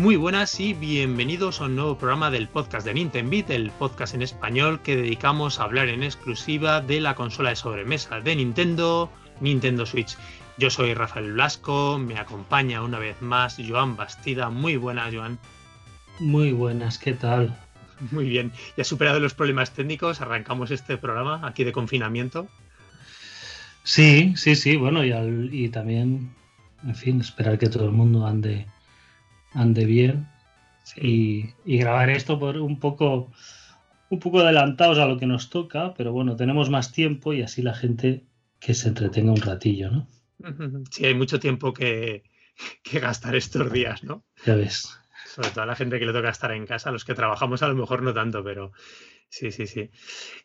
Muy buenas y bienvenidos a un nuevo programa del podcast de Nintendo Beat, el podcast en español que dedicamos a hablar en exclusiva de la consola de sobremesa de Nintendo, Nintendo Switch. Yo soy Rafael Blasco, me acompaña una vez más Joan Bastida. Muy buenas, Joan. Muy buenas, ¿qué tal? Muy bien. Ya superado los problemas técnicos, arrancamos este programa aquí de confinamiento. Sí, sí, sí, bueno, y, y también, en fin, esperar que todo el mundo ande ande bien y, grabar esto por un poco un poco adelantados a lo que nos toca, pero bueno, tenemos más tiempo y así la gente que se entretenga un ratillo, ¿no? Sí, hay mucho tiempo que, gastar estos días, ¿no? Ya ves. Sobre todo a la gente que le toca estar en casa, los que trabajamos a lo mejor no tanto, pero sí, sí, sí.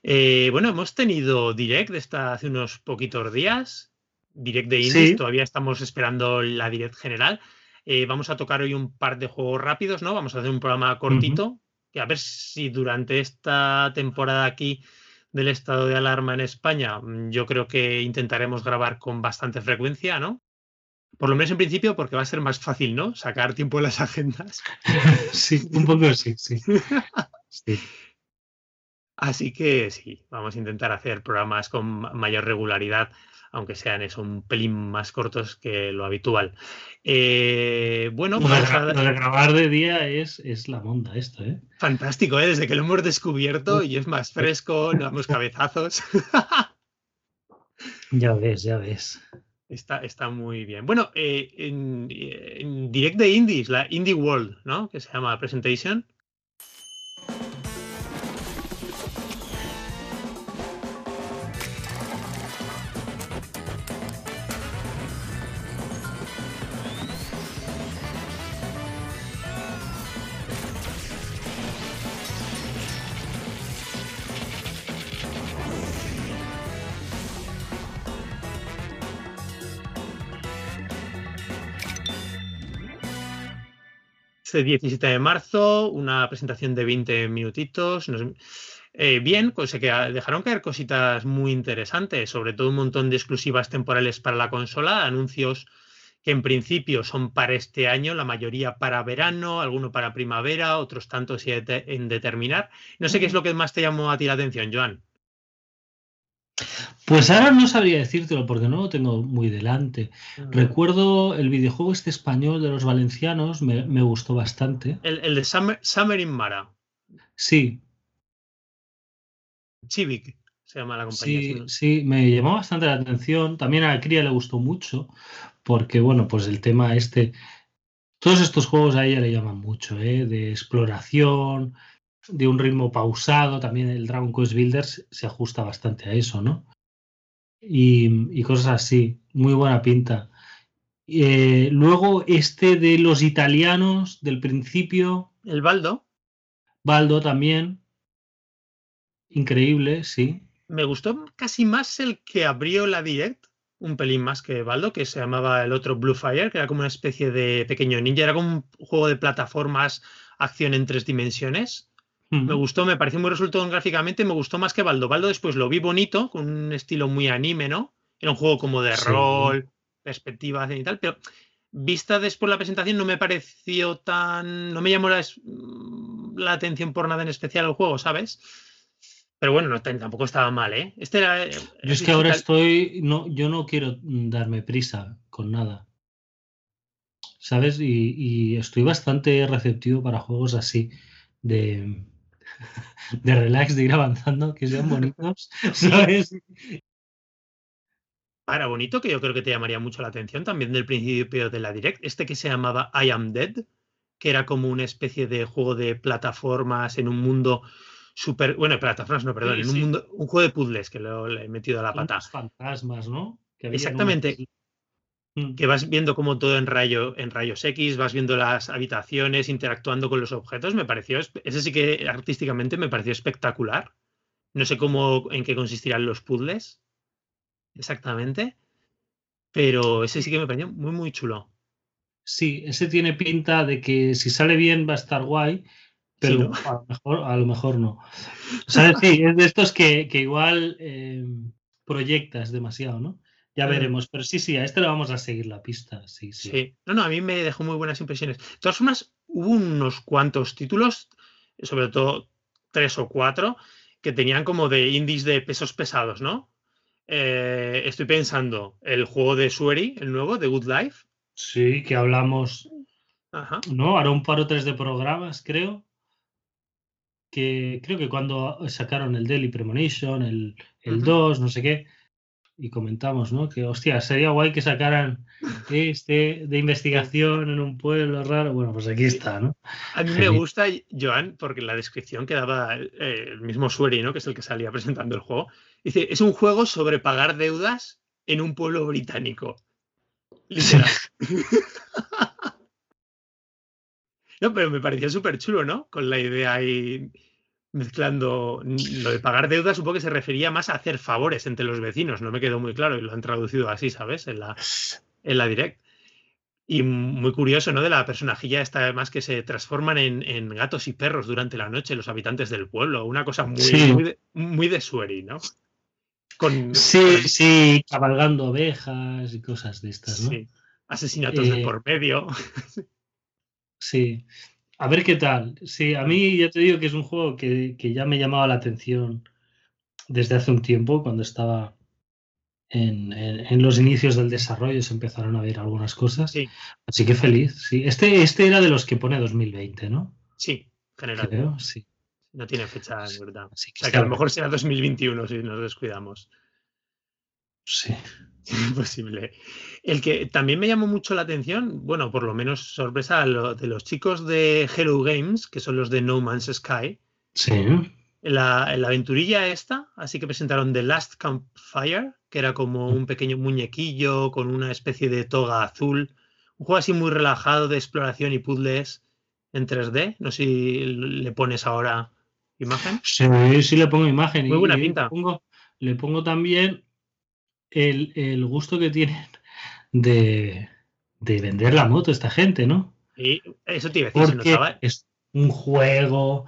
Eh, bueno, hemos tenido direct hasta hace unos poquitos días, direct de Indies, todavía estamos esperando la direct general. Eh, vamos a tocar hoy un par de juegos rápidos, ¿no? Vamos a hacer un programa cortito, que a ver si durante esta temporada aquí del estado de alarma en España, mm, yo creo que intentaremos grabar con bastante frecuencia, ¿no? Por lo menos en principio, porque va a ser más fácil, ¿no? Sacar tiempo en las agendas. sí, un poco sí, sí. sí. Así que sí, vamos a intentar hacer programas con mayor regularidad aunque sean eso, un pelín más cortos que lo habitual. Eh, bueno, lo, de, grabar de día es, es la monda esto, ¿eh? Fantástico, ¿eh? Desde que lo hemos descubierto y es más fresco, no damos cabezazos. ya ves, ya ves. Está, está muy bien. Bueno, eh, en, en, Direct de Indies, la Indie World, ¿no? Que se llama Presentation. 17 de marzo, una presentación de 20 minutitos. Eh, bien, pues se dejaron caer cositas muy interesantes, sobre todo un montón de exclusivas temporales para la consola, anuncios que en principio son para este año, la mayoría para verano, alguno para primavera, otros tantos en determinar. No sé qué es lo que más te llamó a ti la atención, Joan. Pues ahora no sabría decírtelo porque no lo tengo muy delante. Recuerdo el videojuego este español de los valencianos, me, gustó bastante. El, de Summer, in Mara. Sí. Civic se llama la compañía. Sí, sí, me llamó bastante la atención. También a la cría le gustó mucho porque, bueno, pues el tema este... Todos estos juegos a ella le llaman mucho, ¿eh? de exploración, de un ritmo pausado. También el Dragon Quest Builders se ajusta bastante a eso, ¿no? Y, cosas así. Muy buena pinta. Eh, luego, este de los italianos del principio. El Baldo. Baldo también. Increíble, sí. Me gustó casi más el que abrió la Direct, un pelín más que Baldo, que se llamaba el otro Blue Fire, que era como una especie de pequeño ninja, era como un juego de plataformas, acción en tres dimensiones. Me gustó, me pareció muy resultado gráficamente, me gustó más que Baldo. Baldo después lo vi bonito, con un estilo muy anime, ¿no? Era un juego como de rol, perspectiva y tal, pero vista después la presentación no me pareció tan. no me llamó la, atención por nada en especial el juego, ¿sabes? Pero bueno, no, tampoco estaba mal, ¿eh? Este era, yo es que ahora estoy. No, yo no quiero darme prisa con nada. ¿Sabes? y estoy bastante receptivo para juegos así. De, de relax, de ir avanzando, que sean bonitos, ¿sabes? Para bonito, que yo creo que te llamaría mucho la atención también del principio de la Direct, este que se llamaba I Am Dead, que era como una especie de juego de plataformas en un mundo súper. Bueno, plataformas, no, perdón, en un mundo, un juego de puzzles que lo, he metido a la pata. fantasmas, ¿no? Exactamente. Que vas viendo como todo en, rayo, en rayos X, vas viendo las habitaciones, interactuando con los objetos, me pareció, ese sí que artísticamente me pareció espectacular. No sé cómo, en qué consistirán los puzzles exactamente, pero ese sí que me pareció muy, muy chulo. Sí, ese tiene pinta de que si sale bien va a estar guay, pero a, lo mejor, a lo mejor no. O sea, sí, es de estos que, igual eh, proyectas demasiado, ¿no? Ya veremos, pero sí, sí, a este le vamos a seguir la pista. Sí, sí, sí. No, no, a mí me dejó muy buenas impresiones. De todas formas, hubo unos cuantos títulos, sobre todo tres o cuatro, que tenían como de indies de pesos pesados, ¿no? Eh, estoy pensando, el juego de Sueri, el nuevo, de Good Life. Sí, que hablamos, ¿no? Ahora un par o tres de programas, creo. Que creo que cuando sacaron el Daily Premonition, el, el 2, no sé qué, y comentamos, ¿no? Que, hostia, sería guay que sacaran este de investigación en un pueblo raro. Bueno, pues aquí está, ¿no? A mí me gusta, Joan, porque la descripción que daba eh, el mismo Sueri, ¿no? Que es el que salía presentando el juego. Dice, es un juego sobre pagar deudas en un pueblo británico. Literal. no, pero me parecía súper chulo, ¿no? Con la idea ahí mezclando lo de pagar deudas, supongo que se refería más a hacer favores entre los vecinos, no me quedó muy claro y lo han traducido así, ¿sabes? En la, en la direct. Y muy curioso, ¿no? De la personajilla esta, además, que se transforman en, gatos y perros durante la noche, los habitantes del pueblo. Una cosa muy, muy, de, muy Sueri, ¿no? Con, sí, sí, cabalgando ovejas y cosas de estas, ¿no? Sí. Asesinatos de eh, por medio. sí. A ver qué tal. Sí, a mí ya te digo que es un juego que, ya me llamaba la atención desde hace un tiempo, cuando estaba en, los inicios del desarrollo, se empezaron a ver algunas cosas. Sí. Así que feliz, sí. Este, este era de los que pone 2020, ¿no? Sí, general. sí. No tiene fecha, en verdad. o sea, que a lo mejor será 2021 si nos descuidamos. Sí. Imposible. El que también me llamó mucho la atención, bueno, por lo menos sorpresa, de los chicos de Hello Games, que son los de No Man's Sky. Sí. La, la aventurilla esta, así que presentaron The Last Campfire, que era como un pequeño muñequillo con una especie de toga azul. Un juego así muy relajado de exploración y puzzles en 3D. No sé si le pones ahora imagen. Sí, sí le pongo imagen. Muy buena pinta. le pongo también el, gusto que tienen de, vender la moto esta gente, ¿no? Y eso te iba a decir, Porque es un juego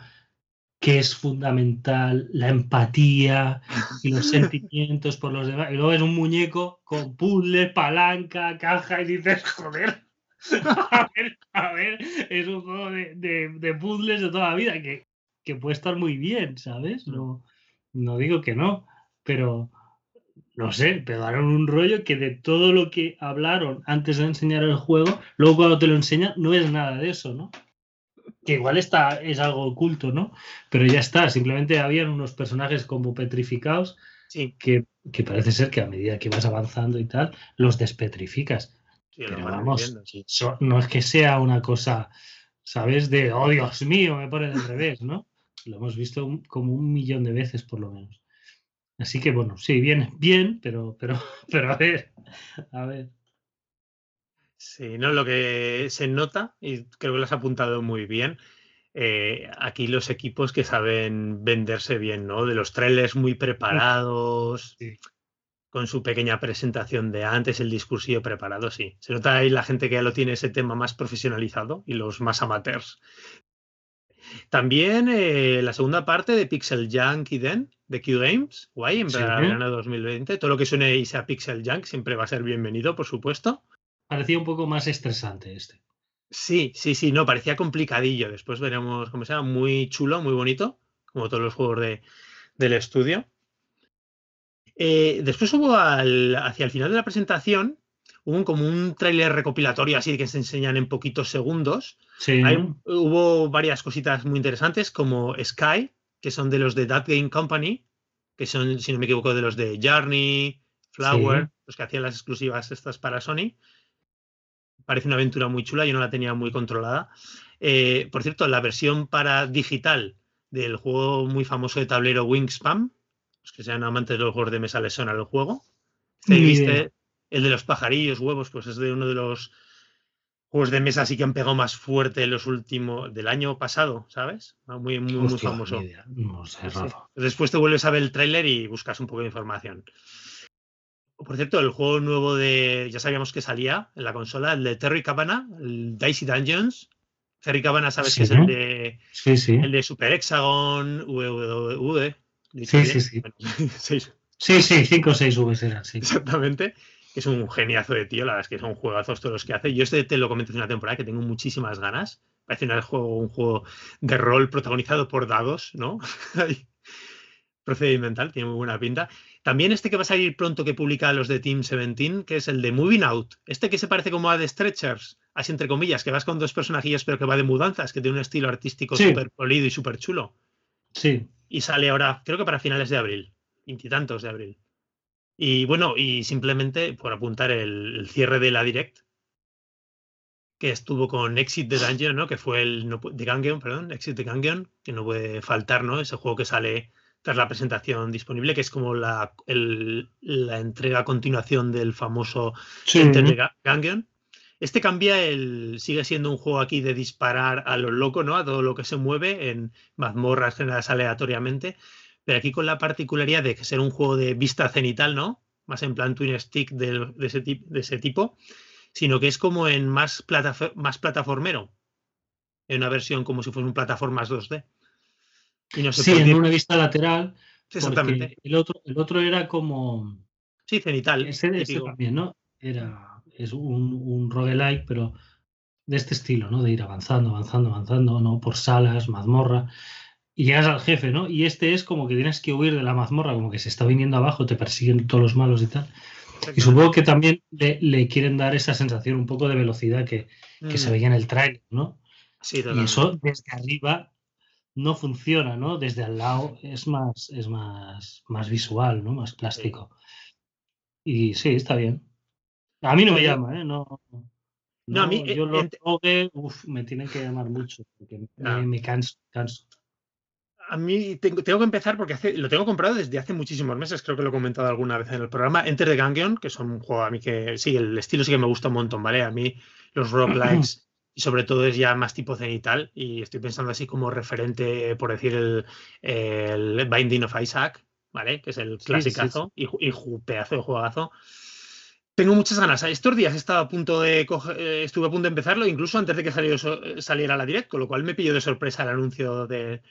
que es fundamental, la empatía y los sentimientos por los demás. Y luego es un muñeco con puzzle, palanca, caja y dices, joder, a ver, a ver, es un juego de, puzzles de toda la vida que, que, puede estar muy bien, ¿sabes? No, no digo que no, pero, no sé, pegaron un rollo que de todo lo que hablaron antes de enseñar el juego, luego cuando te lo enseñan no es nada de eso, ¿no? Que igual está, es algo oculto, ¿no? Pero ya está, simplemente habían unos personajes como petrificados que, parece ser que a medida que vas avanzando y tal, los despetrificas. Pero vamos, no es que sea una cosa, ¿sabes? De, oh Dios mío, me pone al revés, ¿no? Lo hemos visto como un millón de veces por lo menos. Así que bueno, sí, bien, bien, pero, pero, pero a ver, a ver. Sí, no, lo que se nota, y creo que lo has apuntado muy bien, eh, aquí los equipos que saben venderse bien, ¿no? De los trailers muy preparados, con su pequeña presentación de antes, el discursillo preparado, sí. Se nota ahí la gente que ya lo tiene ese tema más profesionalizado y los más amateurs. También eh, la segunda parte de Pixel Junk y Den, de Q Games, guay, en verano 2020. Todo lo que suene y sea Pixel Junk siempre va a ser bienvenido, por supuesto. Parecía un poco más estresante este. Sí, sí, sí, no, parecía complicadillo. Después veremos cómo sea, muy chulo, muy bonito, como todos los juegos de, del estudio. Eh, después hubo hacia el final de la presentación, hubo como un tráiler recopilatorio así que se enseñan en poquitos segundos. Sí. hubo varias cositas muy interesantes como Sky, que son de los de That Game Company, que son, si no me equivoco, de los de Journey, Flower, los que hacían las exclusivas estas para Sony. Parece una aventura muy chula, yo no la tenía muy controlada. Eh, por cierto, la versión para digital del juego muy famoso de tablero Wingspan, los que sean amantes de los juegos de mesa les suena el juego. ¿Viste? El de los pajarillos, huevos, pues es de uno de los juegos de mesa así que han pegado más fuerte los últimos del año pasado, ¿sabes? Ah, muy, muy, muy famoso. No sé, Después te vuelves a ver el tráiler y buscas un poco de información. Por cierto, el juego nuevo de. Ya sabíamos que salía en la consola, el de Terry Cabana, el Dicey Dungeons. Terry Cabana, sabes que es el de. Sí, sí. El de Super Hexagon, VVV. Sí, sí, sí. sí, sí, 5 o 6 V eran, sí. Exactamente es un geniazo de tío, la verdad es que son juegazos todos los que hace. Yo este te lo comenté hace una temporada que tengo muchísimas ganas Parece un juego, un juego de rol protagonizado por dados, ¿no? Procedimental, tiene muy buena pinta. También este que va a salir pronto que publica los de Team 17, que es el de Moving Out. Este que se parece como a The Stretchers, así entre comillas, que vas con dos personajillos pero que va de mudanzas, que tiene un estilo artístico súper polido y súper chulo. Sí. Y sale ahora, creo que para finales de abril, veintitantos de abril. Y bueno, y simplemente por apuntar el, cierre de la Direct, que estuvo con Exit the Dungeon, ¿no? Que fue el de Gungeon, perdón, Exit the Gungeon, que no puede faltar, ¿no? Ese juego que sale tras la presentación disponible, que es como la, la entrega a continuación del famoso Enter the. Este cambia el. sigue siendo un juego aquí de disparar a lo loco, ¿no? A todo lo que se mueve en mazmorras generadas aleatoriamente pero aquí con la particularidad de que ser un juego de vista cenital, ¿no? Más en plan twin stick de, ese, de ese, tipo, sino que es como en más, más plataformero, en una versión como si fuese un plataformas 2D. Y no sí, en una vista lateral. Exactamente. El otro, el otro era como. Sí, cenital. Ese, también, ¿no? Era, es un, un roguelike, pero de este estilo, ¿no? De ir avanzando, avanzando, avanzando, ¿no? Por salas, mazmorra y llegas al jefe, ¿no? Y este es como que tienes que huir de la mazmorra, como que se está viniendo abajo, te persiguen todos los malos y tal. Y supongo que también le, quieren dar esa sensación un poco de velocidad que, se mm. veía en el trailer, ¿no? Sí, y eso desde arriba no funciona, ¿no? Desde al lado es más, es más, más visual, ¿no? Más plástico. Y sí, está bien. A mí no me llama, ¿eh? No, no, a mí, yo lo que, me tienen que llamar mucho, porque me, ah. me canso, canso a mí tengo, que empezar porque lo tengo comprado desde hace muchísimos meses, creo que lo he comentado alguna vez en el programa. Enter the Gungeon, que son un juego a mí que sí, el estilo sí que me gusta un montón, ¿vale? A mí los roguelikes y sobre todo es ya más tipo cenital y estoy pensando así como referente, por decir, el, el Binding of Isaac, ¿vale? Que es el clasicazo Y, y, pedazo de juegazo. Tengo muchas ganas. Estos días estaba a punto de eh, estuve a punto de empezarlo, incluso antes de que saliera, saliera la direct, con lo cual me pilló de sorpresa el anuncio de,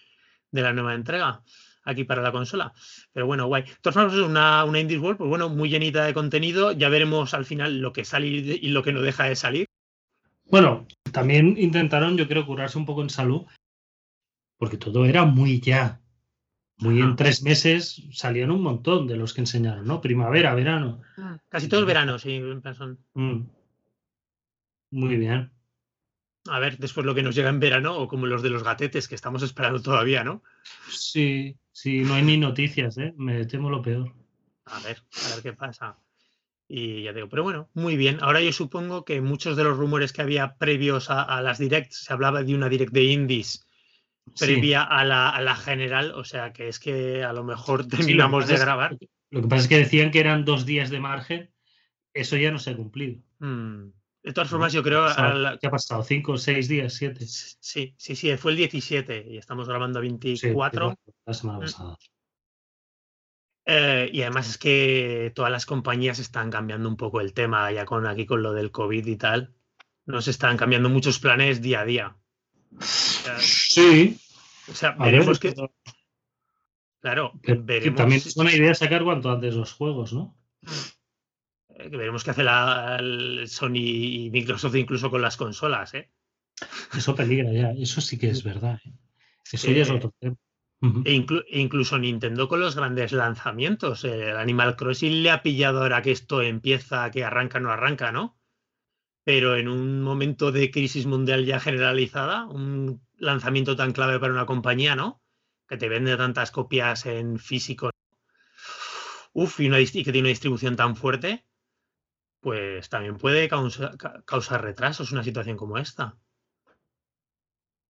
de la nueva entrega aquí para la consola. Pero bueno, guay. Entonces, una, una Indies World, pues bueno, muy llenita de contenido. Ya veremos al final lo que sale y lo que no deja de salir. Bueno, también intentaron, yo creo, curarse un poco en salud, porque todo era muy ya. Muy en tres meses salían un montón de los que enseñaron, ¿no? Primavera, verano. Ah, casi todo el verano, sí. Mm. Muy bien a ver después lo que nos llega en verano o como los de los gatetes que estamos esperando todavía, ¿no? Sí, sí, no hay ni noticias, ¿eh? Me temo lo peor. A ver, a ver qué pasa. Y ya digo, pero bueno, muy bien. Ahora yo supongo que muchos de los rumores que había previos a, las directs, se hablaba de una direct de indies previa a, la, general, o sea que es que a lo mejor terminamos de grabar. lo que pasa es que decían que eran dos días de margen, eso ya no se ha cumplido. Mm. De todas formas, yo creo. ¿Qué ha pasado? ¿Cinco, seis días, siete? Sí, sí, sí, fue el 17 y estamos grabando 24. la semana mm. pasada. Eh, y además es que todas las compañías están cambiando un poco el tema, ya con aquí con lo del COVID y tal. Nos están cambiando muchos planes día a día. sí. O sea, veremos que. Claro, veremos. también es buena idea sacar cuanto antes los juegos, ¿no? Mm. Eh, que veremos qué hace la, Sony y Microsoft incluso con las consolas. ¿eh? Eso peligra ya, eso sí que es verdad. ¿eh? Eso ya es otro tema. E, e, incluso Nintendo con los grandes lanzamientos. El Animal Crossing le ha pillado ahora que esto empieza, que arranca, no arranca, ¿no? Pero en un momento de crisis mundial ya generalizada, un lanzamiento tan clave para una compañía, ¿no? Que te vende tantas copias en físico. Uf, y, y que tiene una distribución tan fuerte pues también puede causar, retrasos una situación como esta.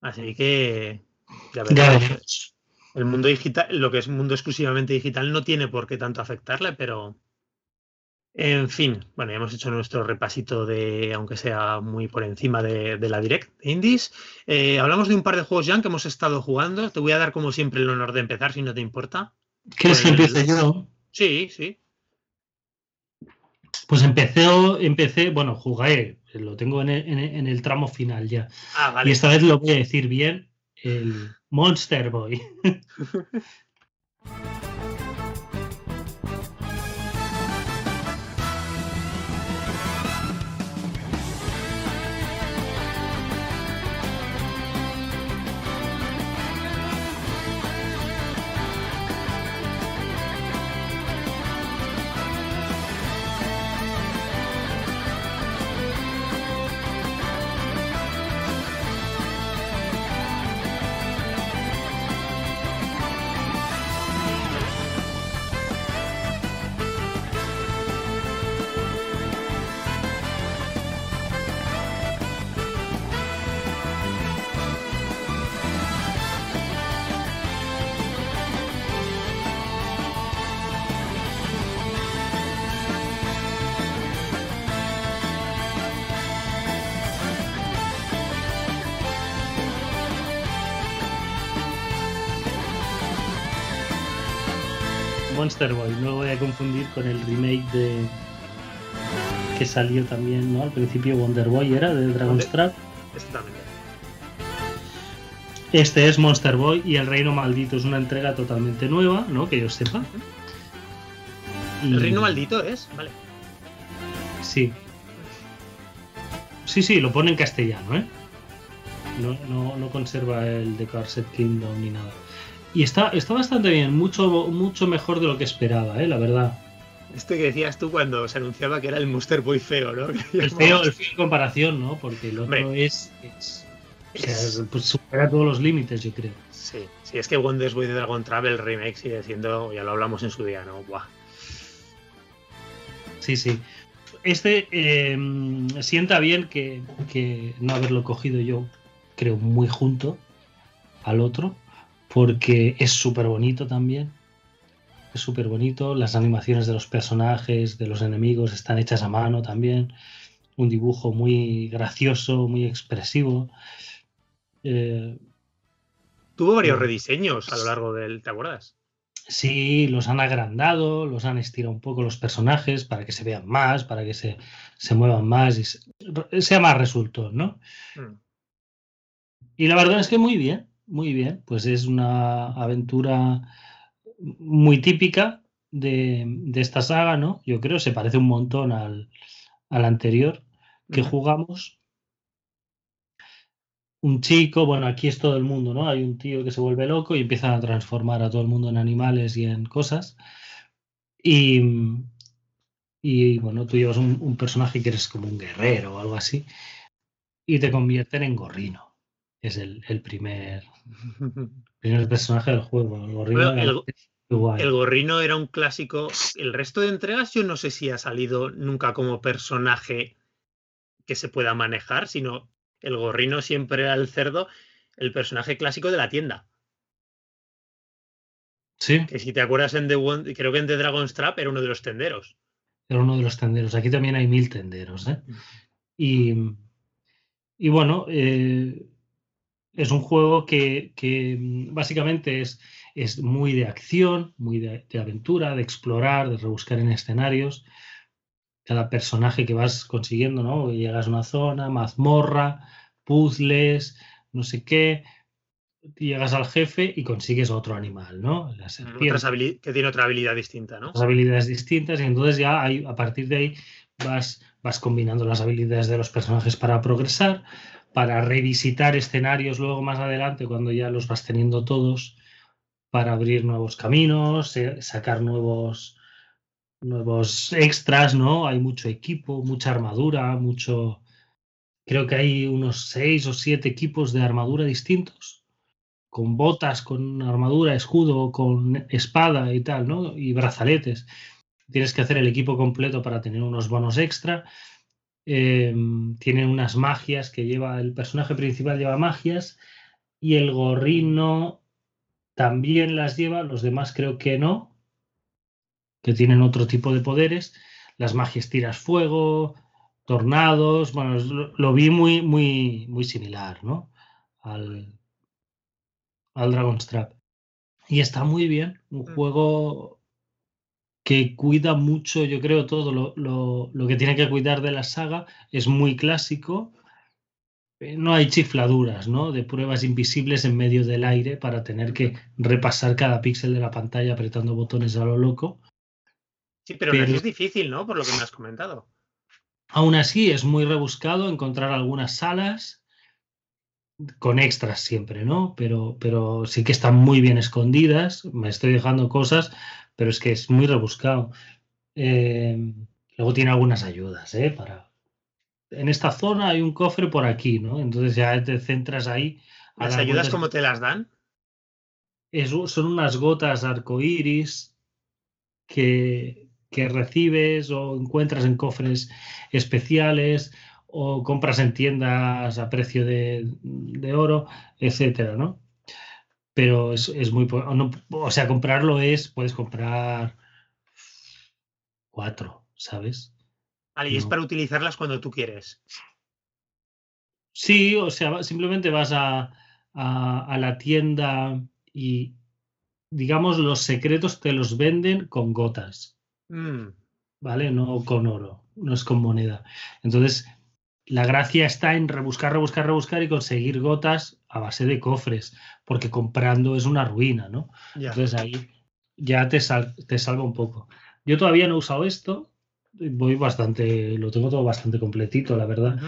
Así que ya veremos. El mundo digital, lo que es mundo exclusivamente digital, no tiene por qué tanto afectarle, pero en fin, bueno, ya hemos hecho nuestro repasito de, aunque sea muy por encima de, la Direct de Indies. Eh, hablamos de un par de juegos ya que hemos estado jugando. Te voy a dar, como siempre, el honor de empezar, si no te importa. ¿Quieres que empiece yo? Sí, sí. Pues empecé, empecé, bueno, jugué, lo tengo en el, tramo final ya. Ah, y esta vez lo voy a decir bien, el Monster Boy. Monster Boy, no lo voy a confundir con el remake de que salió también, ¿no? Al principio Wonder Boy era de Dragon's Trap. Exactamente. Este es Monster Boy y El Reino Maldito es una entrega totalmente nueva, ¿no? Que yo sepa. ¿El Reino Maldito es? Vale. Sí. Sí, sí, lo pone en castellano, ¿eh? No, no, conserva el de Carset Kingdom ni nada. Y está, está bastante bien, mucho, mucho mejor de lo que esperaba, ¿eh? La verdad. Este que decías tú cuando se anunciaba que era el Monster Boy feo, ¿no? El feo, el feo en comparación, ¿no? Porque el otro es, o sea, pues supera todos los límites, yo creo. Sí, sí, es que Wonders Boy de Dragon Travel Remake sigue siendo, ya lo hablamos en su día, ¿no? Buah. Sí, sí. Este eh, sienta bien que, que no haberlo cogido yo, creo, muy junto al otro, porque es súper bonito también. Es súper bonito. Las animaciones de los personajes, de los enemigos, están hechas a mano también. Un dibujo muy gracioso, muy expresivo. Eh, Tuvo varios rediseños a lo largo del. ¿Te acuerdas? Sí, los han agrandado, los han estirado un poco los personajes para que se vean más, para que se, muevan más y sea más resultón, ¿no? Hmm. Y la verdad es que muy bien, muy bien. Pues es una aventura muy típica de, esta saga, ¿no? Yo creo, se parece un montón al, anterior que jugamos un chico, bueno, aquí es todo el mundo, ¿no? Hay un tío que se vuelve loco y empieza a transformar a todo el mundo en animales y en cosas. Y, y bueno, tú llevas un, personaje que eres como un guerrero o algo así y te convierten en gorrino. Es el, primer, primer personaje del juego. El gorrino, el gorrino era un clásico. El resto de entregas yo no sé si ha salido nunca como personaje que se pueda manejar, sino el gorrino siempre era el cerdo, el personaje clásico de la tienda. Sí. Que si te acuerdas en The One, creo que en The Dragon's Trap era uno de los tenderos. Era uno de los tenderos. Aquí también hay mil tenderos. ¿eh? Y, y bueno, eh, es un juego que, básicamente es, es, muy de acción, muy de, de, aventura, de explorar, de rebuscar en escenarios cada personaje que vas consiguiendo, ¿no? Llegas a una zona, mazmorra, puzzles, no sé qué, llegas al jefe y consigues otro animal, ¿no? Que tiene otra habilidad distinta, ¿no? Las habilidades distintas y entonces ya hay, a partir de ahí vas, vas combinando las habilidades de los personajes para progresar, para revisitar escenarios luego más adelante cuando ya los vas teniendo todos, para abrir nuevos caminos, eh, sacar nuevos nuevos extras, ¿no? Hay mucho equipo, mucha armadura, mucho... Creo que hay unos seis o siete equipos de armadura distintos, con botas, con armadura, escudo, con espada y tal, ¿no? Y brazaletes. Tienes que hacer el equipo completo para tener unos bonos extra. Em, tienen unas magias que lleva, el personaje principal lleva magias y el gorrino también las lleva, los demás creo que no, que tienen otro tipo de poderes. Las magias tiras fuego, tornados, bueno, lo, vi muy, muy, muy similar, ¿no? Al, al Dragon's Trap. Y está muy bien, un mm. juego que cuida mucho, yo creo, todo lo, lo, lo, que tiene que cuidar de la saga. Es muy clásico. Eh, no hay chifladuras, ¿no? De pruebas invisibles en medio del aire para tener que repasar cada píxel de la pantalla apretando botones a lo loco. Sí, pero, es difícil, ¿no? Por lo que me has comentado. Aún así, es muy rebuscado encontrar algunas salas con extras siempre, ¿no? Pero, pero sí que están muy bien escondidas. Me estoy dejando cosas, pero es que es muy rebuscado. Em, luego tiene algunas ayudas, ¿eh? Para... En esta zona hay un cofre por aquí, ¿no? Entonces ya te centras ahí. ¿Las ayudas cómo te las dan? son unas gotas arcoíris que, que recibes o encuentras en cofres especiales o compras en tiendas a precio de, oro, etcétera, ¿no? Pero es, muy... o sea, comprarlo es, puedes comprar cuatro, ¿sabes? Vale, y es para utilizarlas cuando tú quieres. Sí, o sea, simplemente vas a, a, a la tienda y, digamos, los secretos te los venden con gotas. Mm, ¿vale? No con oro, no es con moneda. Entonces, la gracia está en rebuscar, rebuscar, rebuscar y conseguir gotas a base de cofres, porque comprando es una ruina, ¿no? ya. Entonces ahí ya te, sal- te salva un poco. Yo todavía no he usado esto, voy bastante, lo tengo todo bastante completito, la verdad.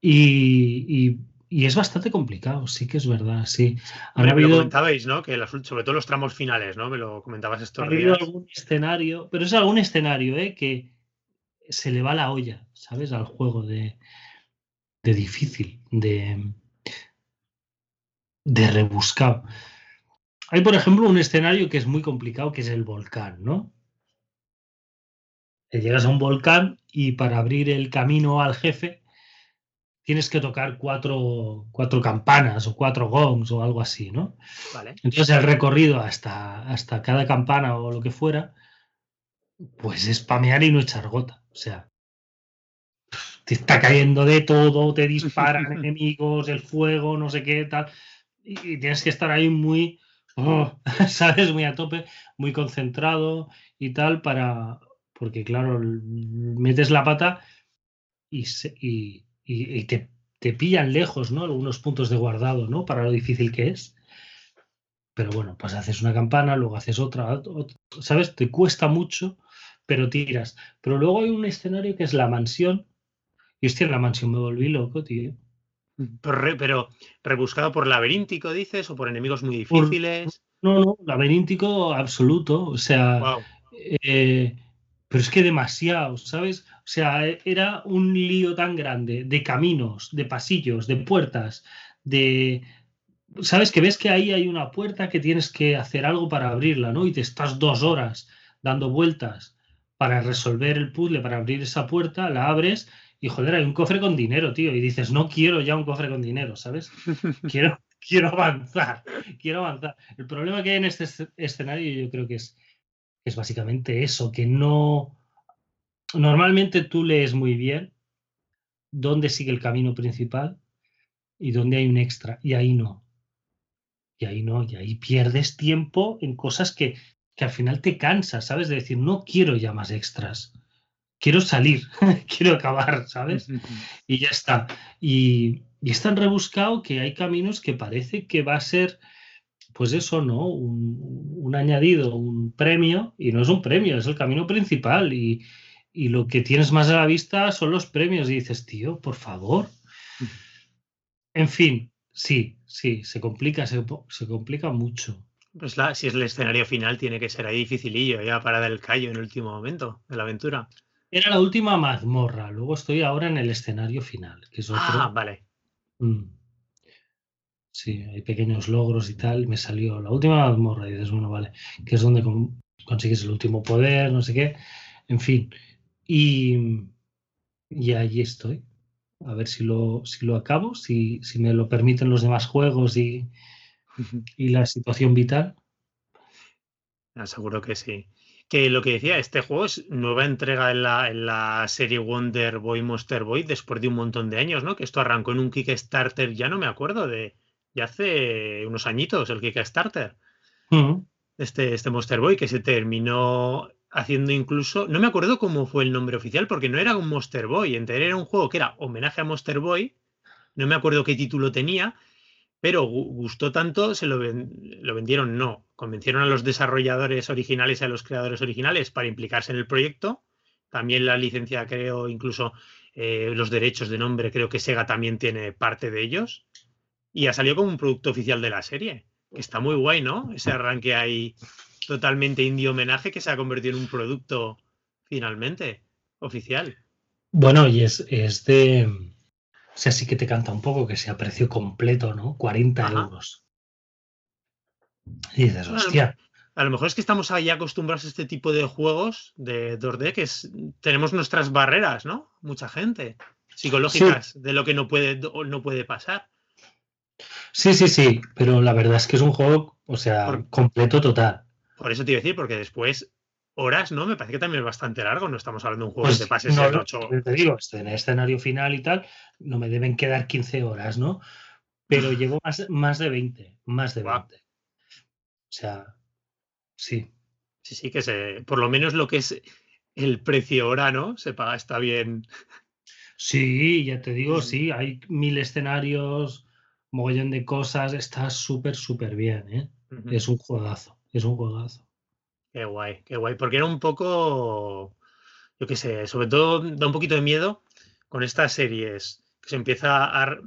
Y, y- y es bastante complicado, sí que es verdad, sí. Hombre, me lo habido, comentabais, ¿no? Que las sobre todo los tramos finales, ¿no? Me lo comentabas ha estos habido días. algún escenario, pero es algún escenario, ¿eh? Que se le va la olla, ¿sabes? Al juego de, de difícil, de, de rebuscado. Hay, por ejemplo, un escenario que es muy complicado, que es el volcán, ¿no? Que llegas a un volcán y para abrir el camino al jefe tienes que tocar cuatro, cuatro campanas o cuatro gongs o algo así, ¿no? Vale. Entonces el recorrido hasta, hasta cada campana o lo que fuera, pues es spamear y no echar gota. O sea, te está cayendo de todo, te disparan enemigos, el fuego, no sé qué, tal. Y, y tienes que estar ahí muy, oh, ¿sabes? Muy a tope, muy concentrado y tal para... Porque claro, metes la pata y, se- y, y- te, te pillan lejos, ¿no? Algunos puntos de guardado, ¿no? Para lo difícil que es. Pero bueno, pues haces una campana, luego haces otra, ot- ¿sabes? Te cuesta mucho, pero tiras. Pero luego hay un escenario que es la mansión. Y hostia, en la mansión me volví loco, tío. Pero, re- pero rebuscado por laberíntico, dices, o por enemigos muy Por- difíciles. No, no, laberíntico absoluto. O sea, Wow. eh, pero es que demasiado, ¿sabes? O sea, era un lío tan grande de caminos, de pasillos, de puertas, de... ¿Sabes? Que ves que ahí hay una puerta que tienes que hacer algo para abrirla, ¿no? Y te estás dos horas dando vueltas para resolver el puzzle, para abrir esa puerta, la abres y joder, hay un cofre con dinero, tío. Y dices, no quiero ya un cofre con dinero, ¿sabes? Quiero, quiero avanzar, quiero avanzar. El problema que hay en este esce- escenario yo creo que es, es básicamente eso, que no... Normalmente tú lees muy bien dónde sigue el camino principal y dónde hay un extra, y ahí no. Y ahí no, y ahí pierdes tiempo en cosas que, que al final te cansas, ¿sabes? De decir, no quiero ya más extras. Quiero salir, quiero acabar, ¿sabes? y ya está. Y, y es tan rebuscado que hay caminos que parece que va a ser, pues eso, ¿no? Un, un añadido, un premio, y no es un premio, es el camino principal. Y, y lo que tienes más a la vista son los premios. Y dices, tío, por favor. En fin, sí, sí, se complica, se complica mucho. Pues la, si es el escenario final, tiene que ser ahí dificilillo, ya para dar el callo en el último momento de la aventura. Era la última mazmorra, luego estoy ahora en el escenario final, que es otro. Ah, vale. Mm. Sí, hay pequeños logros y tal. y Me salió la última mazmorra y dices, bueno, vale, que es donde con- consigues el último poder, no sé qué. En fin. Y, y allí estoy. A ver si lo, si lo acabo, si, si me lo permiten los demás juegos y, y la situación vital. Seguro que sí. Que lo que decía, este juego es nueva entrega en la, en la serie Wonder Boy Monster Boy después de un montón de años, ¿no? Que esto arrancó en un Kickstarter, ya no me acuerdo, de ya hace unos añitos el Kickstarter. Este, este Monster Boy que se terminó haciendo incluso, no me acuerdo cómo fue el nombre oficial, porque no era un Monster Boy, entero era un juego que era homenaje a Monster Boy, no me acuerdo qué título tenía, pero gu- gustó tanto, se lo, ven- lo vendieron, no, convencieron a los desarrolladores originales y a los creadores originales para implicarse en el proyecto. También la licencia, creo, incluso eh, los derechos de nombre, creo que Sega también tiene parte de ellos. Y ha salido como un producto oficial de la serie, que está muy guay, ¿no? Ese arranque ahí totalmente indie homenaje que se ha convertido en un producto finalmente oficial. Bueno, y es, es de. O sea, sí que te canta un poco que sea precio completo, ¿no? 40 Ajá. euros. Y dices, Bueno, hostia. A lo mejor es que estamos ahí acostumbrados a este tipo de juegos de 2D, que es, tenemos nuestras barreras, ¿no? Mucha gente, psicológicas, de lo que no puede no puede pasar. Sí, sí, sí, pero la verdad es que es un juego, o sea, Por- completo total. Por eso te iba a decir, porque después, horas, ¿no? Me parece que también es bastante largo, no estamos hablando de un juego Pues que te pases no, en no, 8 te digo, en el escenario final y tal, no me deben quedar 15 horas, ¿no? Pero llevo más, más de 20, más de. 20. O sea, Sí. Sí, sí, que se, por lo menos lo que es el precio ahora, ¿no? Se paga, está bien. Sí, ya te digo, sí, hay mil escenarios, mogollón de cosas, está súper, súper bien, ¿eh? Es un juegazo, es un juegazo. Qué guay, qué guay, porque era un poco, yo qué sé, sobre todo da un poquito de miedo con estas series, que se empieza a,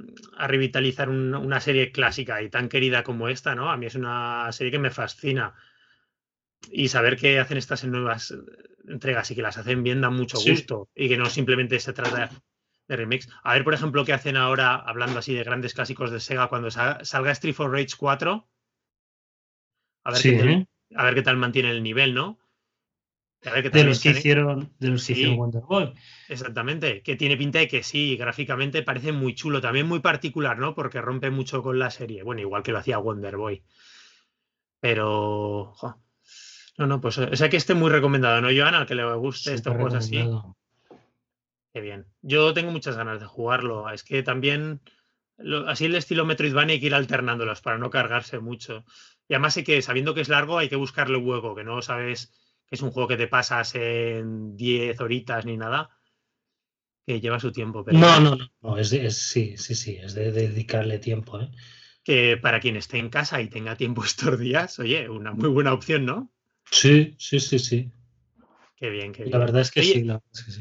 revitalizar una serie clásica y tan querida como esta, ¿no? A mí es una serie que me fascina. Y saber que hacen estas nuevas entregas y que las hacen bien da mucho gusto y que no simplemente se trata de remix. A ver, por ejemplo, qué hacen ahora, hablando así de grandes clásicos de Sega, cuando salga Street for Rage 4. A ver, qué tal, a ver qué tal mantiene el nivel, ¿no? de los que hicieron, de los que hicieron Wonder Boy. Exactamente, que tiene pinta de que sí, gráficamente parece muy chulo, también muy particular, ¿no? Porque rompe mucho con la serie. Bueno, igual que lo hacía Wonder Boy. Pero. No, no, pues o sea que esté muy recomendado, ¿no, Joana? Al que le guste estas cosas así. Qué bien. Yo tengo muchas ganas de jugarlo. Es que también. así el estilo Metroidvania hay que ir alternándolos para no cargarse mucho. Y además sé que sabiendo que es largo hay que buscarle hueco, que no sabes que es un juego que te pasas en 10 horitas ni nada, que lleva su tiempo. Pero no, no, no, es, sí, sí, sí, es de, dedicarle tiempo. ¿eh? Que para quien esté en casa y tenga tiempo estos días, oye, una muy buena opción, ¿no? Sí, sí, sí, sí. Qué bien, qué bien. La verdad es que, sí,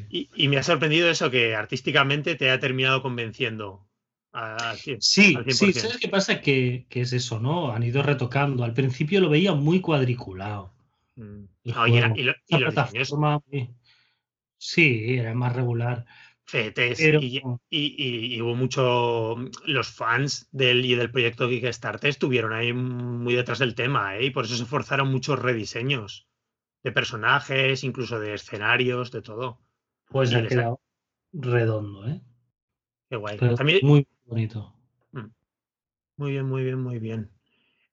Y, me ha sorprendido eso, que artísticamente te ha terminado convenciendo. Sí, sí, ¿sabes qué pasa? Que, que, es eso, ¿no? Han ido retocando. Al principio lo veía muy cuadriculado. Mm. y, los diseños. Sí, era más regular. y, hubo mucho. Los fans del, y del proyecto Kickstarter estuvieron ahí muy detrás del tema, ¿eh? y por eso se forzaron muchos rediseños de personajes, incluso de escenarios, de todo. Pues ha quedado redondo, ¿eh? Qué guay. También... Muy bonito. Mm. Muy bien, muy bien, muy bien.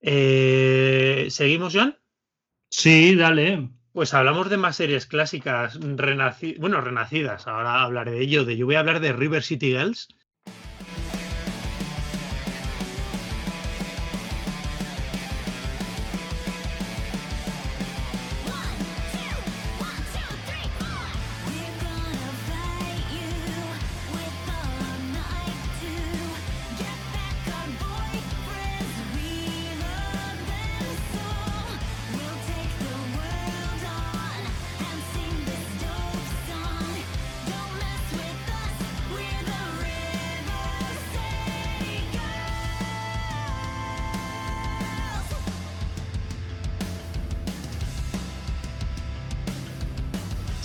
Eh, ¿Seguimos, John? Sí, dale. Pues hablamos de más series clásicas, bueno, renacidas. Ahora hablaré de ello. De, yo voy a hablar de River City Girls,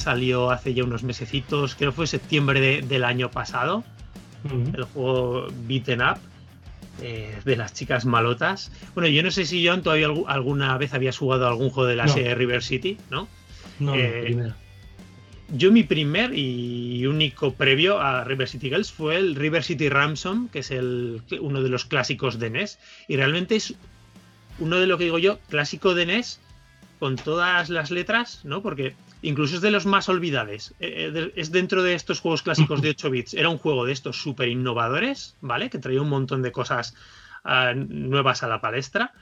salió hace ya unos mesecitos, creo que fue septiembre del año pasado, el juego Beaten Up. Eh, de las chicas malotas. Bueno, yo no sé si John todavía alguna vez habías jugado algún juego de la serie River City, ¿no? No, eh, Yo mi primer y único previo a River City Girls fue el River City Ransom, que es el, uno de los clásicos de NES. Y realmente es uno de lo que digo yo, clásico de NES, con todas las letras, ¿no? Porque incluso es de los más olvidables. Eh, eh, es dentro de estos juegos clásicos de 8 bits. Era un juego de estos súper innovadores, ¿vale? Que traía un montón de cosas ah, nuevas a la palestra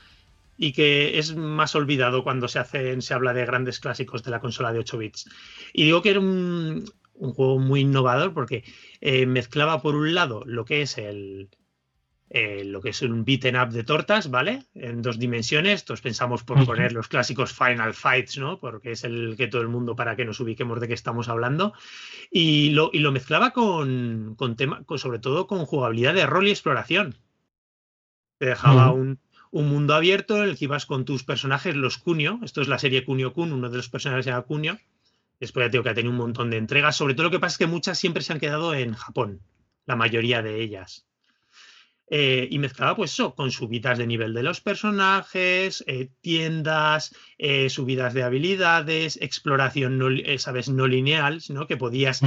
y que es más olvidado cuando se, hace, se habla de grandes clásicos de la consola de 8 bits. Y digo que era un, juego muy innovador porque eh, mezclaba por un lado lo que es el, eh, lo que es un beaten up de tortas, ¿vale? En dos dimensiones. Todos pensamos por poner los clásicos Final Fights, ¿no? Porque es el que todo el mundo, para que nos ubiquemos de qué estamos hablando. Y lo, y lo mezclaba con, con tema, sobre todo con jugabilidad de rol y exploración. Te dejaba un, mundo abierto en el que ibas con tus personajes, los Kunio. Esto es la serie Kunio Kun, uno de los personajes se llama Kunio. Después ya tengo que ha tenido un montón de entregas. Sobre todo lo que pasa es que muchas siempre se han quedado en Japón, la mayoría de ellas. Eh, y mezclaba pues eso, con subidas de nivel de los personajes, eh, tiendas, eh, subidas de habilidades, exploración, no, sabes, no lineal, ¿no? que podías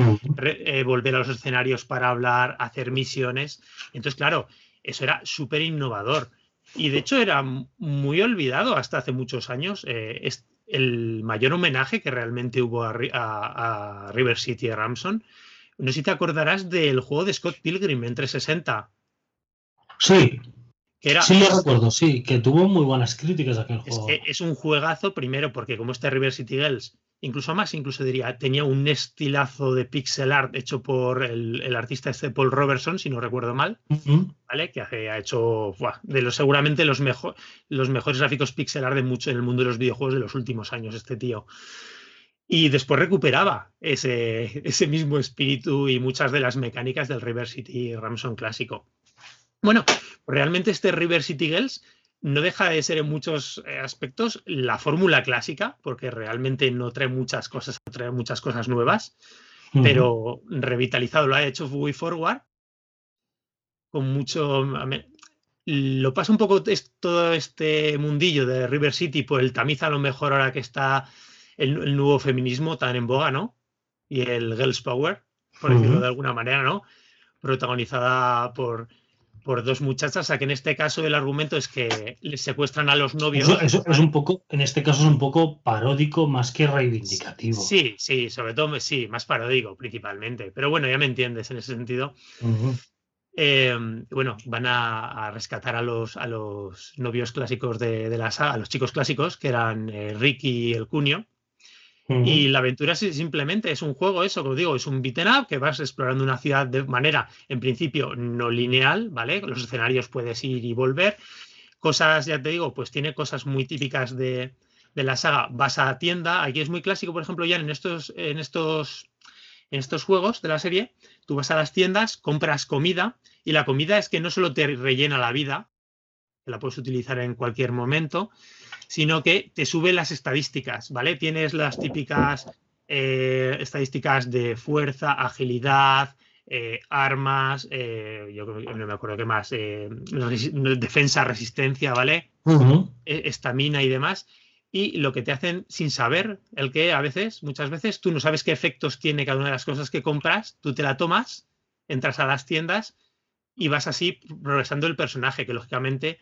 volver a los escenarios para hablar, hacer misiones. Entonces, claro, eso era súper innovador. Y de hecho era muy olvidado hasta hace muchos años. es el mayor homenaje que realmente hubo a, a River City y Ramson. No sé si te acordarás del juego de Scott Pilgrim en 360 Sí. era, sí, lo recuerdo, sí, que tuvo muy buenas críticas aquel juego. Es, un juegazo, primero, porque como este River City Girls, incluso más, incluso diría, tenía un estilazo de pixel art hecho por el, artista este Paul Robertson, si no recuerdo mal, ¿vale? Que ha hecho de los seguramente los, mejor, los mejores gráficos pixel art de mucho en el mundo de los videojuegos de los últimos años, este tío. Y después recuperaba ese, ese mismo espíritu y muchas de las mecánicas del River City Ramson clásico. Bueno, realmente este River City Girls no deja de ser en muchos eh, aspectos la fórmula clásica, porque realmente no trae muchas cosas, trae muchas cosas nuevas, pero revitalizado lo ha hecho Way Forward con mucho. Lo pasa un poco todo este mundillo de River City por el tamiz a lo mejor ahora que está el, nuevo feminismo tan en boga, ¿no? Y el Girls Power, por decirlo de alguna manera, ¿no? Protagonizada por por dos muchachas, sea que en este caso el argumento es que les secuestran a los novios. Eso, es un poco, en este caso es un poco paródico más que reivindicativo. Sí, sí, sobre todo sí, más paródico principalmente. Pero bueno, ya me entiendes en ese sentido. Eh, bueno, van a, rescatar a los, a los novios clásicos de, la saga, a los chicos clásicos, que eran eh, Ricky y el Cunio. Y la aventura simplemente es un juego, eso, como digo, es un beaten up que vas explorando una ciudad de manera, en principio, no lineal, ¿vale? Los escenarios puedes ir y volver. Cosas, ya te digo, pues tiene cosas muy típicas de, la saga. Vas a tienda, aquí es muy clásico, por ejemplo, ya en estos, en estos, en estos juegos de la serie, tú vas a las tiendas, compras comida, y la comida es que no solo te rellena la vida, la puedes utilizar en cualquier momento, sino que te sube las estadísticas, ¿vale? Tienes las típicas eh, estadísticas de fuerza, agilidad, eh, armas, eh, yo no me acuerdo qué más, defensa, resistencia, ¿vale? E, estamina y demás. Y lo que te hacen sin saber, el que a veces, muchas veces, tú no sabes qué efectos tiene cada una de las cosas que compras, tú te la tomas, entras a las tiendas y vas así progresando el personaje, que lógicamente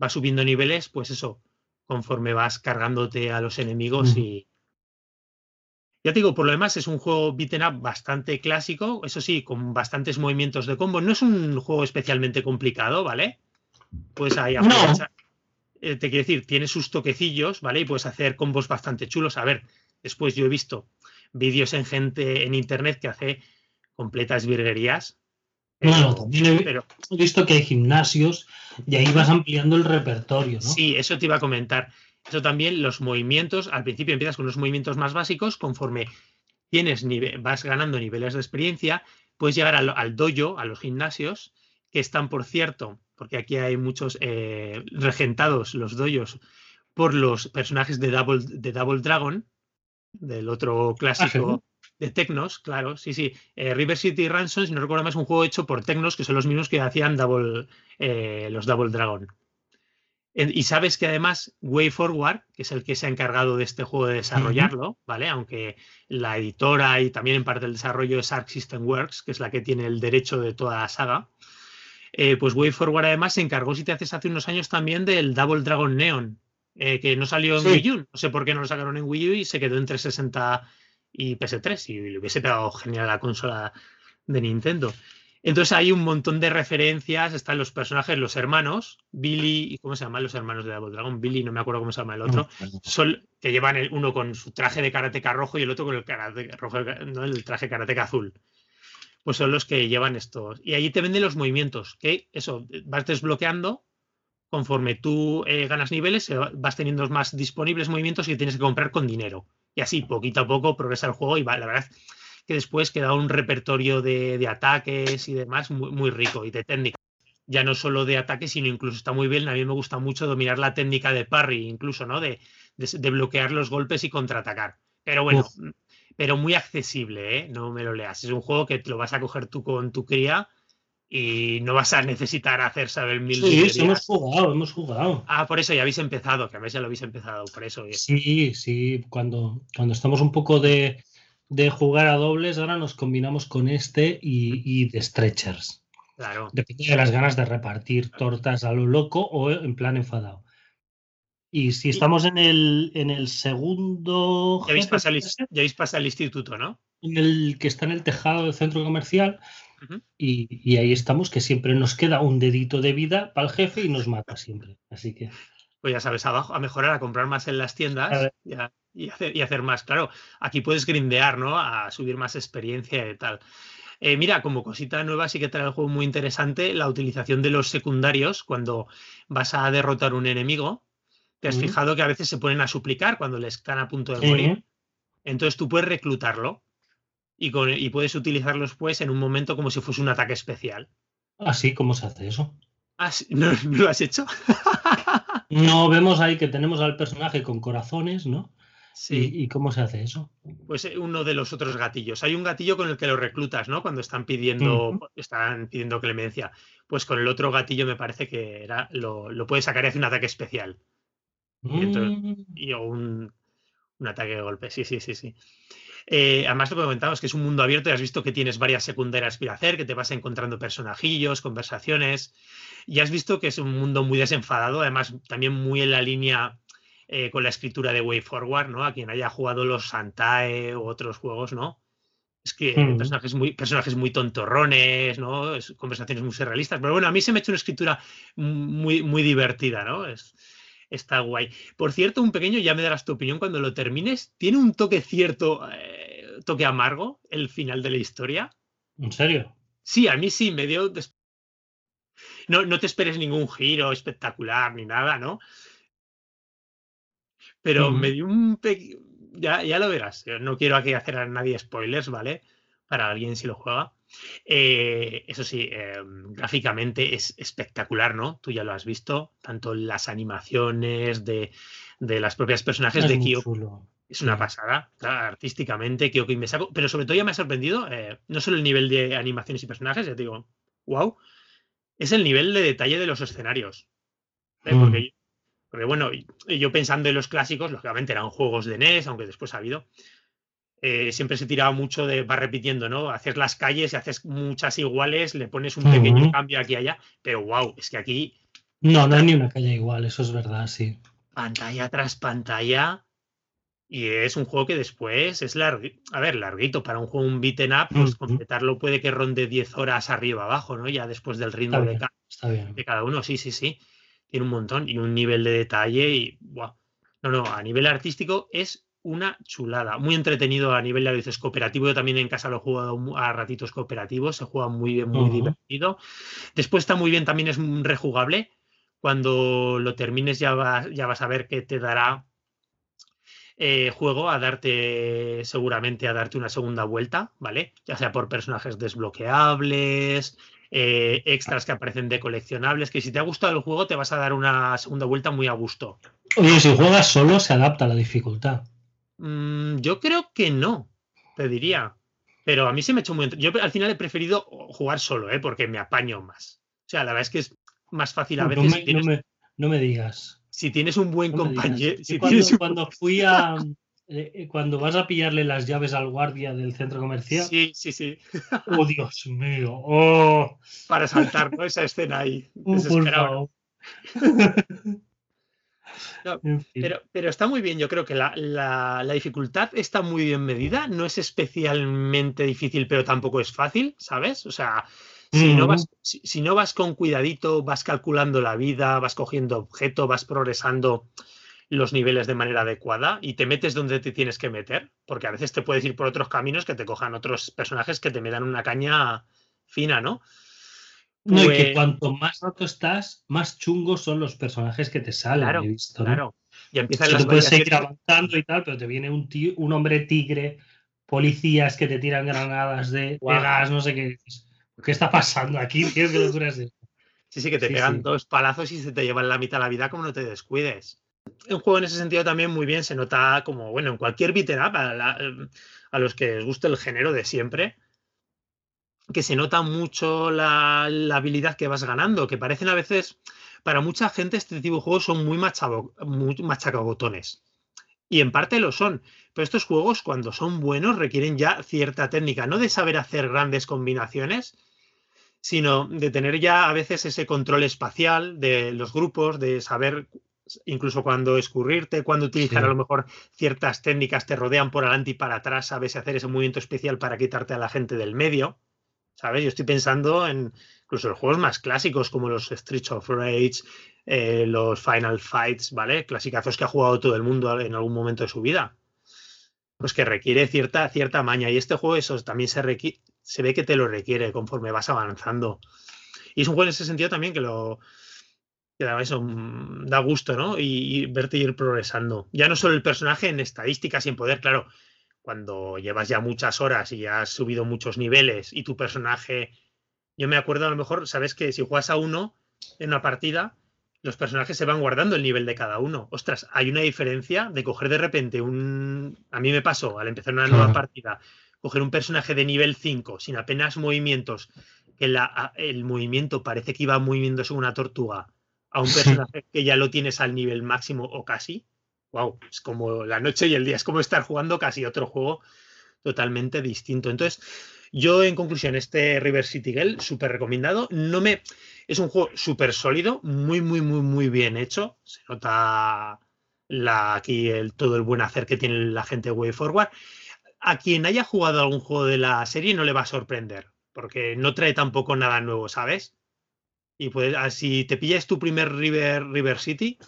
va subiendo niveles, pues eso, conforme vas cargándote a los enemigos y... Ya te digo, por lo demás es un juego beaten up bastante clásico, eso sí, con bastantes movimientos de combo. No es un juego especialmente complicado, ¿vale? Pues ahí aprovechar. Eh, te quiero decir, tiene sus toquecillos, ¿vale? Y puedes hacer combos bastante chulos. A ver, después yo he visto vídeos en gente en internet que hace completas virguerías no, también he, visto que hay gimnasios y ahí vas ampliando el repertorio, ¿no? Sí, eso te iba a comentar. Eso también, los movimientos, al principio empiezas con los movimientos más básicos, conforme tienes vas ganando niveles de experiencia, puedes llegar al, al dojo, a los gimnasios, que están, por cierto, porque aquí hay muchos eh, regentados los dojos por los personajes de Double, de Double Dragon, del otro clásico de Tecnos, claro, sí, sí. Eh, River City Ransom, si no recuerdo más, es un juego hecho por Tecnos, que son los mismos que hacían Double, eh, los Double Dragon. Y sabes que además Way Forward, que es el que se ha encargado de este juego de desarrollarlo, ¿vale? Aunque la editora y también en parte el desarrollo es Arc System Works, que es la que tiene el derecho de toda la saga. Eh, pues Way Forward además se encargó, si te haces hace unos años, también del Double Dragon Neon, que no salió en Wii U. No sé por qué no lo sacaron en Wii U y se quedó entre 60 y PS3 y le hubiese pegado genial la consola de Nintendo. Entonces hay un montón de referencias, están los personajes, los hermanos, Billy, ¿cómo se llaman los hermanos de Double Dragon? Billy, no me acuerdo cómo se llama el otro, son, que llevan el, uno con su traje de karateca rojo y el otro con el, karate, rojo, ¿no? el traje karateca azul. Pues son los que llevan estos. Y ahí te venden los movimientos, que eso, vas desbloqueando conforme tú eh, ganas niveles, vas teniendo más disponibles movimientos y tienes que comprar con dinero. Y así, poquito a poco, progresa el juego y va, la verdad que después queda un repertorio de, ataques y demás muy, muy, rico y de técnica. Ya no solo de ataques, sino incluso está muy bien. A mí me gusta mucho dominar la técnica de parry, incluso, ¿no? De, de, bloquear los golpes y contraatacar. Pero bueno, pero muy accesible, ¿eh? No me lo leas. Es un juego que te lo vas a coger tú con tu cría y no vas a necesitar hacer saber mil Sí, sí, hemos jugado, hemos jugado. Ah, por eso ya habéis empezado, que a veces ya lo habéis empezado, por eso. Sí, sí, cuando, cuando estamos un poco de, jugar a dobles, ahora nos combinamos con este y, de stretchers. Claro. Depende de las ganas de repartir tortas a lo loco o en plan enfadado. Y si estamos en el, en el segundo. Ya habéis, pasado ya habéis pasado el instituto, ¿no? En el que está en el tejado del centro comercial y, ahí estamos, que siempre nos queda un dedito de vida para el jefe y nos mata siempre. Así que. Pues ya sabes, abajo, a mejorar, a comprar más en las tiendas y, hacer, más. Claro, aquí puedes grindear, ¿no? A subir más experiencia y tal. Eh, mira, como cosita nueva sí que trae el juego muy interesante la utilización de los secundarios cuando vas a derrotar un enemigo. Te has fijado que a veces se ponen a suplicar cuando les están a punto de morir. Entonces tú puedes reclutarlo y, y puedes utilizarlos pues en un momento como si fuese un ataque especial. ¿Así? Ah, ¿Cómo se hace eso? Ah, ¿No, lo has hecho? no, vemos ahí que tenemos al personaje con corazones, ¿no? Sí. ¿Y, cómo se hace eso? Pues eh, uno de los otros gatillos. Hay un gatillo con el que lo reclutas, ¿no? Cuando están pidiendo, están pidiendo clemencia. Pues con el otro gatillo me parece que era, lo, lo puedes sacar y hace un ataque especial. Y, mm. un, un ataque de golpe. Sí, sí, sí, sí. Eh, además, lo que comentabas que es un mundo abierto y has visto que tienes varias secundarias para hacer, que te vas encontrando personajillos, conversaciones. Y has visto que es un mundo muy desenfadado, además, también muy en la línea eh, con la escritura de Way Forward, ¿no? A quien haya jugado los Santae u otros juegos, ¿no? Es que mm. personajes, muy, personajes muy tontorrones, ¿no? conversaciones muy surrealistas. Pero bueno, a mí se me ha hecho una escritura muy, muy divertida, ¿no? Es, está guay. Por cierto, un pequeño, ya me darás tu opinión cuando lo termines. ¿Tiene un toque cierto, eh, toque amargo el final de la historia? ¿En serio? Sí, a mí sí, me dio. No, no te esperes ningún giro espectacular ni nada, ¿no? Pero me dio un pequeño. Ya, ya lo verás. No quiero aquí hacer a nadie spoilers, ¿vale? Para alguien si lo juega. Eh, eso sí, em, gráficamente es espectacular, ¿no? Tú ya lo has visto, tanto las animaciones de, de las propias personajes de Kyo. Es una pasada, artísticamente, Kyoko y saco pero sobre todo ya me ha sorprendido, eh, no solo el nivel de animaciones y personajes, ya te digo, wow, es el nivel de detalle de los escenarios. ¿eh? Porque, mm. porque, bueno, yo pensando en los clásicos, lógicamente eran juegos de NES, aunque después ha habido, eh, siempre se tiraba mucho de, va repitiendo, ¿no? Haces las calles y haces muchas iguales, le pones un pequeño cambio aquí y allá, pero wow, es que aquí... No, no hay ni una calle igual, eso es verdad, sí. Pantalla tras pantalla. Y es un juego que después es largo, a ver, larguito para un juego, un beaten up, pues completarlo puede que ronde 10 horas arriba abajo, ¿no? Ya después del ritmo de, de, cada uno, sí, sí, sí. Tiene un montón y un nivel de detalle y, wow. No, no, a nivel artístico es una chulada. Muy entretenido a nivel de veces cooperativo. Yo también en casa lo he jugado a ratitos cooperativos. Se juega muy bien, muy divertido. Después está muy bien, también es rejugable. Cuando lo termines ya vas, ya vas a ver que te dará eh, juego a darte, seguramente a darte una segunda vuelta, ¿vale? Ya sea por personajes desbloqueables, eh, extras que aparecen de coleccionables, que si te ha gustado el juego te vas a dar una segunda vuelta muy a gusto. Oye, si juegas solo se adapta a la dificultad. Mm, yo creo que no, te diría. Pero a mí se me ha hecho muy. Yo al final he preferido jugar solo, ¿eh? porque me apaño más. O sea, la verdad es que es más fácil a veces. No me, digas. Si tienes un buen compañero. cuando, fui a. Eh, eh, cuando vas a pillarle las llaves al guardia del centro comercial. Sí, sí, sí. Oh, Dios mío. Oh. Para saltar, ¿no? Esa escena ahí. Pero, pero, está muy bien, yo creo que la, dificultad está muy bien medida, no es especialmente difícil, pero tampoco es fácil, ¿sabes? O sea, si, no vas, si, no vas con cuidadito, vas calculando la vida, vas cogiendo objeto, vas progresando los niveles de manera adecuada y te metes donde te tienes que meter, porque a veces te puedes ir por otros caminos que te cojan otros personajes que te me dan una caña fina, ¿no? No, y que pues cuanto más roto estás, más chungos son los personajes que te salen. Claro, claro. Y empiezan las puedes seguir avanzando y tal, pero te viene un, un hombre tigre, policías que te tiran granadas de, gas, no sé qué. ¿Qué está pasando aquí? ¿Qué locura es esto? Sí, sí, que te pegan dos palazos y se te llevan la mitad de la vida como no te descuides. Un juego en ese sentido también muy bien se nota como, bueno, en cualquier beat'em up, a, a los que les guste el género de siempre, que se nota mucho la, habilidad que vas ganando, que parecen a veces, para mucha gente este tipo de juegos son muy, muy machacabotones. Y en parte lo son, pero estos juegos cuando son buenos requieren ya cierta técnica, no de saber hacer grandes combinaciones, sino de tener ya a veces ese control espacial de los grupos, de saber incluso cuando escurrirte, cuando utilizar a lo mejor ciertas técnicas, te rodean por adelante y para atrás, sabes hacer ese movimiento especial para quitarte a la gente del medio. ¿Sabes? Yo estoy pensando en incluso los juegos más clásicos como los Streets of Rage, eh, los Final Fights, ¿vale? Clasicazos que ha jugado todo el mundo en algún momento de su vida. Pues que requiere cierta, cierta maña. Y este juego, eso también se, se ve que te lo requiere conforme vas avanzando. Y es un juego en ese sentido también que lo, que da eso, mm, da gusto, ¿no? Y, verte ir progresando. Ya no solo el personaje en estadísticas y en poder, claro, cuando llevas ya muchas horas y ya has subido muchos niveles y tu personaje, yo me acuerdo a lo mejor, sabes que si juegas a uno en una partida, los personajes se van guardando el nivel de cada uno. Ostras, hay una diferencia de coger de repente un... A mí me pasó al empezar una nueva partida, coger un personaje de nivel 5 sin apenas movimientos, que la, el movimiento parece que iba moviéndose una tortuga, a un personaje que ya lo tienes al nivel máximo o casi. Wow, es como la noche y el día, es como estar jugando casi otro juego totalmente distinto. Entonces, yo en conclusión, este River City Girl, súper recomendado. No me es un juego súper sólido, muy, muy, muy, muy bien hecho. Se nota la, aquí el, todo el buen hacer que tiene la gente de Way Forward. A quien haya jugado algún juego de la serie no le va a sorprender, porque no trae tampoco nada nuevo, ¿sabes? Y pues, si te pillas tu primer River, River City,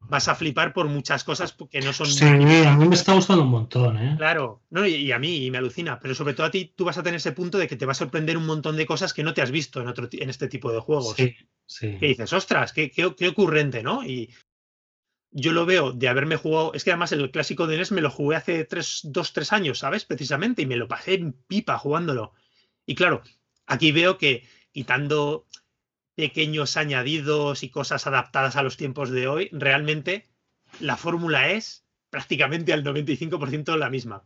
vas a flipar por muchas cosas que no son. Sí, a mí me está gustando un montón, ¿eh? Claro, no, y, a mí y me alucina, pero sobre todo a ti, tú vas a tener ese punto de que te va a sorprender un montón de cosas que no te has visto en, otro, en este tipo de juegos. Sí, sí. Que dices, ostras, qué, qué, ocurrente, ¿no? Y yo lo veo de haberme jugado. Es que además el clásico de NES me lo jugué hace tres, dos, tres años, ¿sabes? Precisamente, y me lo pasé en pipa jugándolo. Y claro, aquí veo que quitando pequeños añadidos y cosas adaptadas a los tiempos de hoy, realmente la fórmula es prácticamente al 95% la misma.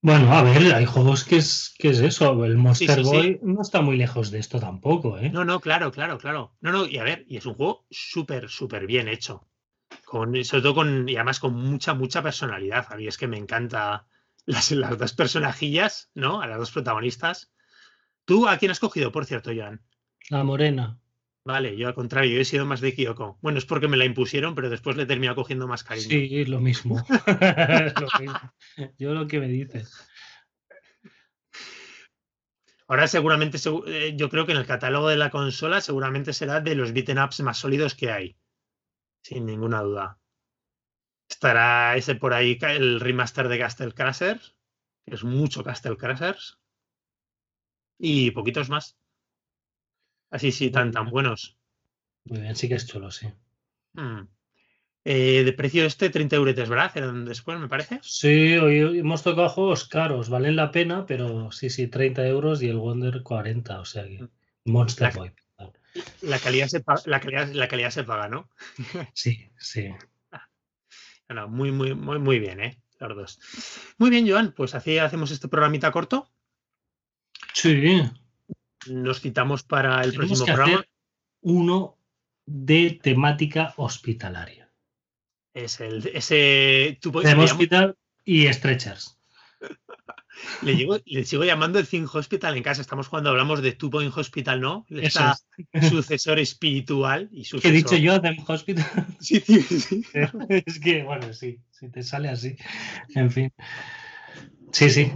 Bueno, a ver, hay juegos que es, que es eso. El Monster Boy no está muy lejos de esto tampoco, ¿eh? No, no, claro, claro, claro. No, no, y a ver, y es un juego súper, súper bien hecho. Con, sobre todo con, y además con mucha, mucha personalidad. A mí es que me encanta las, las dos personajillas, ¿no? A las dos protagonistas. ¿Tú a quién has cogido, por cierto, Joan? La morena. Vale, yo al contrario, yo he sido más de Kyoko. Bueno, es porque me la impusieron, pero después le he terminado cogiendo más cariño. Sí, lo mismo. Yo lo que me dices. Ahora seguramente, eh, yo creo que en el catálogo de la consola seguramente será de los beaten ups más sólidos que hay. Sin ninguna duda. Estará ese por ahí, el remaster de Castle Crashers, que es mucho Castle Crashers. Y poquitos más. Así, sí, tan, tan buenos. Muy bien, sí que es chulo, sí. Hmm. Eh, de precio este, 30 euros, ¿verdad? después, me parece. Sí, hoy hemos tocado juegos caros, valen la pena, pero sí, sí, 30 euros y el Wonder 40, o sea que hmm. Monster la, Boy. La calidad, se paga, la, calidad, la calidad se paga, ¿no? Sí, sí. Ah, muy, muy, muy, muy bien, ¿eh? Los dos. Muy bien, Joan, pues así hacemos este programita corto. Sí, nos citamos para el próximo programa. uno de temática hospitalaria. Es el ese hospital y stretchers. Le, sigo llamando el Thing Hospital en casa. Estamos cuando hablamos de Two Point Hospital, ¿no? Está sucesor espiritual y ¿Qué he dicho yo, Them Hospital? Sí, sí, sí. es que, bueno, sí, si te sale así. En fin. Sí, sí.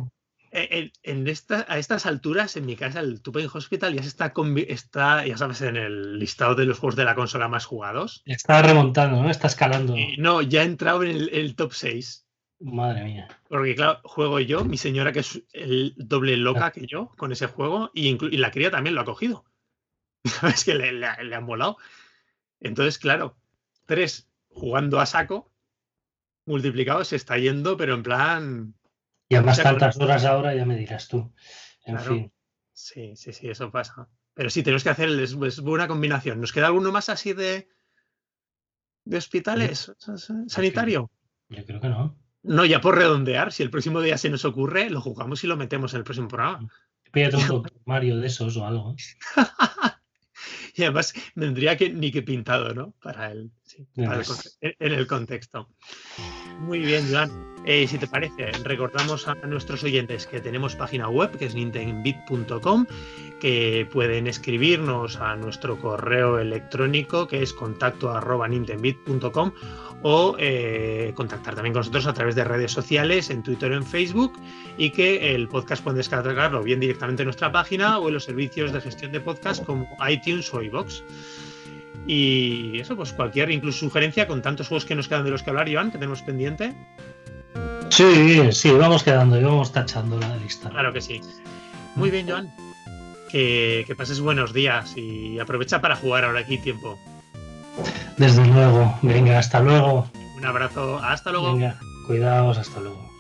Eh, en, esta, a estas alturas, en mi casa, el Tupac Hospital ya se está, está, ya sabes, en el listado de los juegos de la consola más jugados. Está remontando, ¿no? Está escalando. no, ya ha entrado en el, top 6. Madre mía. Porque, claro, juego yo, mi señora, que es el doble loca que yo con ese juego, y, la cría también lo ha cogido. Es que le, le, han volado. Entonces, claro, tres jugando a saco, multiplicado, se está yendo, pero en plan y además tantas horas ahora, ya me dirás tú. En fin. Sí, sí, sí, eso pasa. Pero sí, tenemos que hacer es, buena combinación. ¿Nos queda alguno más así de, de hospitales sanitario? Yo creo que no. No, ya por redondear, si el próximo día se nos ocurre, lo jugamos y lo metemos en el próximo programa. Pídete un Mario de esos o algo. y además vendría que ni que pintado, ¿no? Para el, sí, para el en el contexto. Muy bien, Joan. Eh, si te parece, recordamos a nuestros oyentes que tenemos página web que es nintendbit.com, que pueden escribirnos a nuestro correo electrónico que es contacto arroba o eh, contactar también con nosotros a través de redes sociales, en Twitter o en Facebook, y que el podcast pueden descargarlo bien directamente en nuestra página o en los servicios de gestión de podcast como iTunes o iVoox. Y eso, pues cualquier incluso sugerencia con tantos juegos que nos quedan de los que hablar, Iván, que tenemos pendiente. Sí, sí, vamos quedando y vamos tachando la lista. Claro que sí. Muy bien, Joan. Que, que pases buenos días y aprovecha para jugar ahora aquí tiempo. Desde luego. Venga, hasta luego. Un abrazo. Hasta luego. Venga, cuidaos, hasta luego.